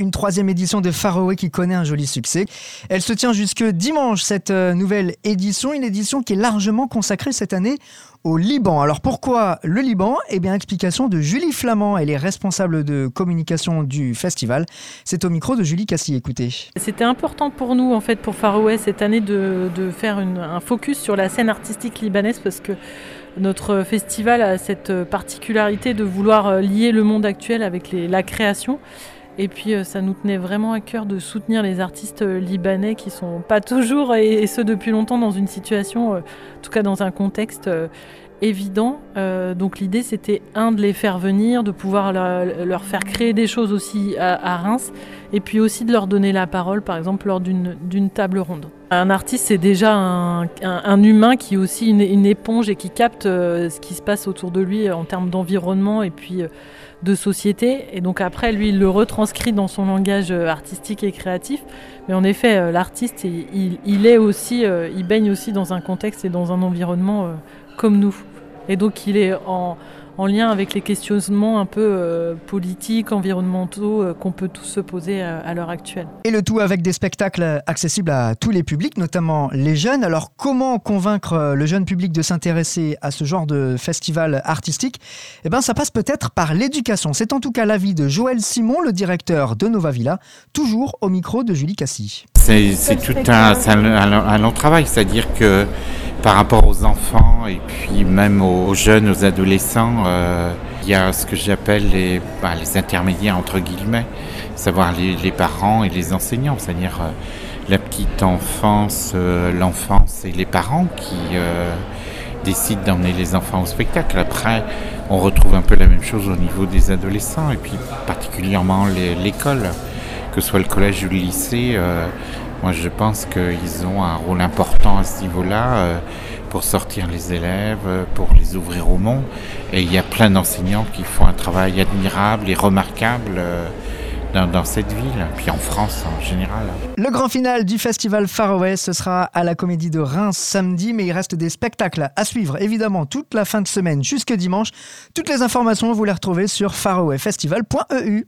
Une troisième édition de Faroé qui connaît un joli succès. Elle se tient jusque dimanche, cette euh, nouvelle édition, une édition qui est largement consacrée cette année au Liban. Alors pourquoi le Liban? Eh bien, explication de Julie Flamand, elle est responsable de communication du festival. C'est au micro de Julie Cassie, écoutez. C'était important pour nous, en fait, pour Faroé cette année de, faire un focus sur la scène artistique libanaise parce que notre festival a cette particularité de vouloir euh, lier le monde actuel avec la création. Et puis euh, ça nous tenait vraiment à cœur de soutenir les artistes euh, libanais qui sont pas toujours, et, ce depuis longtemps, dans une situation, euh, en tout cas dans un contexte évident. donc l'idée c'était un de les faire venir, de pouvoir leur, faire créer des choses aussi à, Reims, et puis aussi de leur donner la parole, par exemple lors d'une table ronde. Un artiste c'est déjà un, humain qui est aussi une, éponge et qui capte ce qui se passe autour de lui en termes d'environnement et puis de société. Et donc après, lui, il le retranscrit dans son langage euh, artistique et créatif. Mais en effet, euh, l'artiste, il, est aussi, euh, il baigne aussi dans un contexte et dans un environnement comme nous. Et donc il est en, en lien avec les questionnements un peu euh, politiques, environnementaux euh, qu'on peut tous se poser euh, à, l'heure actuelle. Et le tout avec des spectacles accessibles à tous les publics, notamment les jeunes. Alors comment convaincre le jeune public de s'intéresser à ce genre de festival artistique? Eh bien ça passe peut-être par l'éducation. C'est en tout cas l'avis de Joël Simon, le directeur de Nova Villa, toujours au micro de Julie Cassie. C'est tout un, un long travail, c'est-à-dire que par rapport aux enfants et puis même aux jeunes, aux adolescents, euh, il y a ce que j'appelle les, bah, les intermédiaires entre guillemets, savoir les, parents et les enseignants, c'est-à-dire euh, la petite enfance, euh, l'enfance et les parents qui décident d'emmener les enfants au spectacle. Après, on retrouve un peu la même chose au niveau des adolescents et puis particulièrement l'école, que ce soit le collège ou le lycée. Moi, je pense qu'ils ont un rôle important à ce niveau-là euh, pour sortir les élèves, euh, pour les ouvrir au monde. Et il y a plein d'enseignants qui font un travail admirable et remarquable euh, dans, cette ville, puis en France en général. Le grand final du festival Far West, ce sera à la Comédie de Reims samedi, mais il reste des spectacles à suivre évidemment toute la fin de semaine jusque dimanche. Toutes les informations, vous les retrouvez sur farawayfestival.eu.